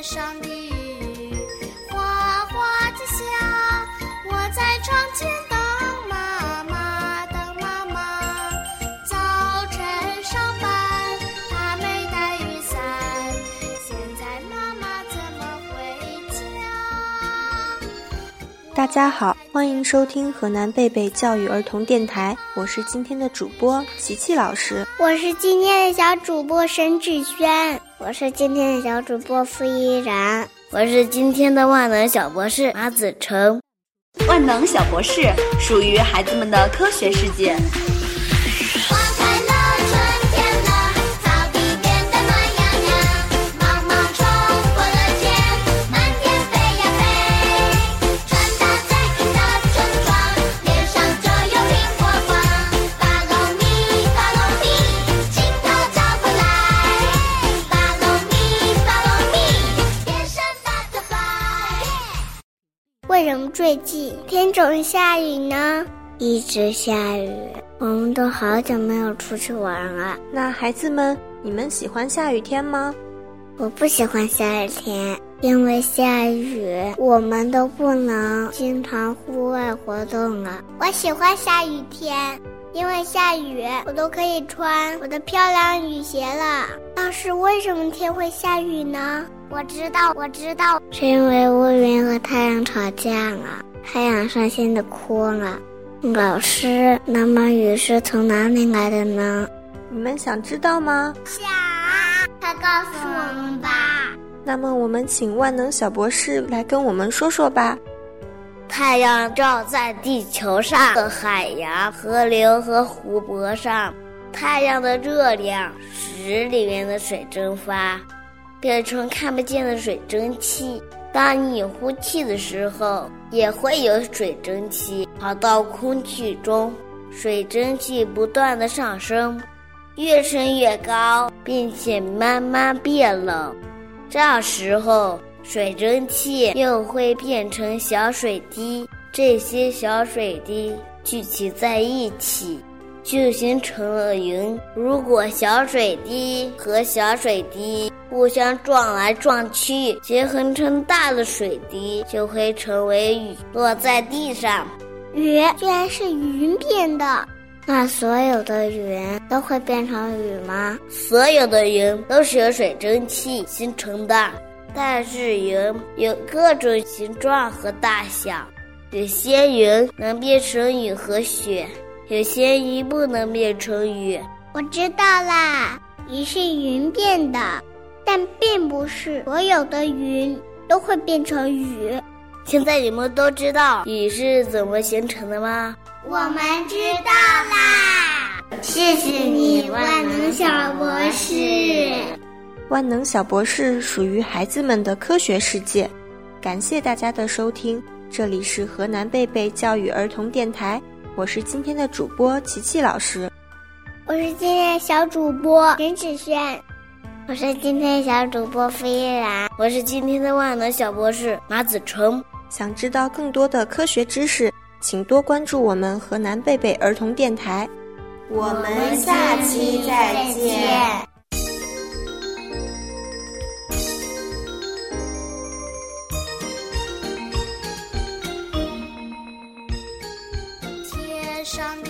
天上的雨哗哗的下，我在窗前等妈妈，等妈妈。早晨上班，她没带雨伞，现在妈妈怎么回家？大家好，欢迎收听河南贝贝教育儿童电台，我是今天的主播琪琪老师，我是今天的小主播沈芷轩。我是今天的小主播付依然，我是今天的万能小博士马子成。万能小博士属于孩子们的科学世界。为什么最近天总下雨呢？一直下雨，我们都好久没有出去玩了。那孩子们，你们喜欢下雨天吗？我不喜欢下雨天，因为下雨我们都不能经常户外活动了。我喜欢下雨天，因为下雨我都可以穿我的漂亮雨鞋了。但是，为什么天会下雨呢？我知道，我知道，是因为乌云和太阳吵架了，太阳伤心的哭了。老师，那么雨是从哪里来的呢？你们想知道吗？想，快告诉我们吧。那么我们请万能小博士来跟我们说说吧。太阳照在地球上的海洋、河流和湖泊上，太阳的热量使里面的水蒸发。变成看不见的水蒸气。当你呼气的时候，也会有水蒸气跑到空气中，水蒸气不断的上升，越升越高，并且慢慢变冷。这时候，水蒸气又会变成小水滴，这些小水滴聚集在一起。就形成了云。如果小水滴和小水滴互相撞来撞去，结合成大的水滴，就会成为雨，落在地上。雨居然是云变的，那所有的云都会变成雨吗？所有的云都是由水蒸气形成的，但是云有各种形状和大小，有些云能变成雨和雪。有些云不能变成雨，我知道啦，雨是云变的，但并不是所有的云都会变成雨。现在你们都知道雨是怎么形成的吗？我们知道啦，谢谢你，万能小博士。万能小博士属于孩子们的科学世界，感谢大家的收听，这里是河南贝贝教育儿童电台。我是今天的主播琪琪老师，我是今天的小主播任子轩，我是今天的小主播付依然，我是今天的万能小博士马子成。想知道更多的科学知识，请多关注我们河南贝贝儿童电台。我们下期再见。上帝。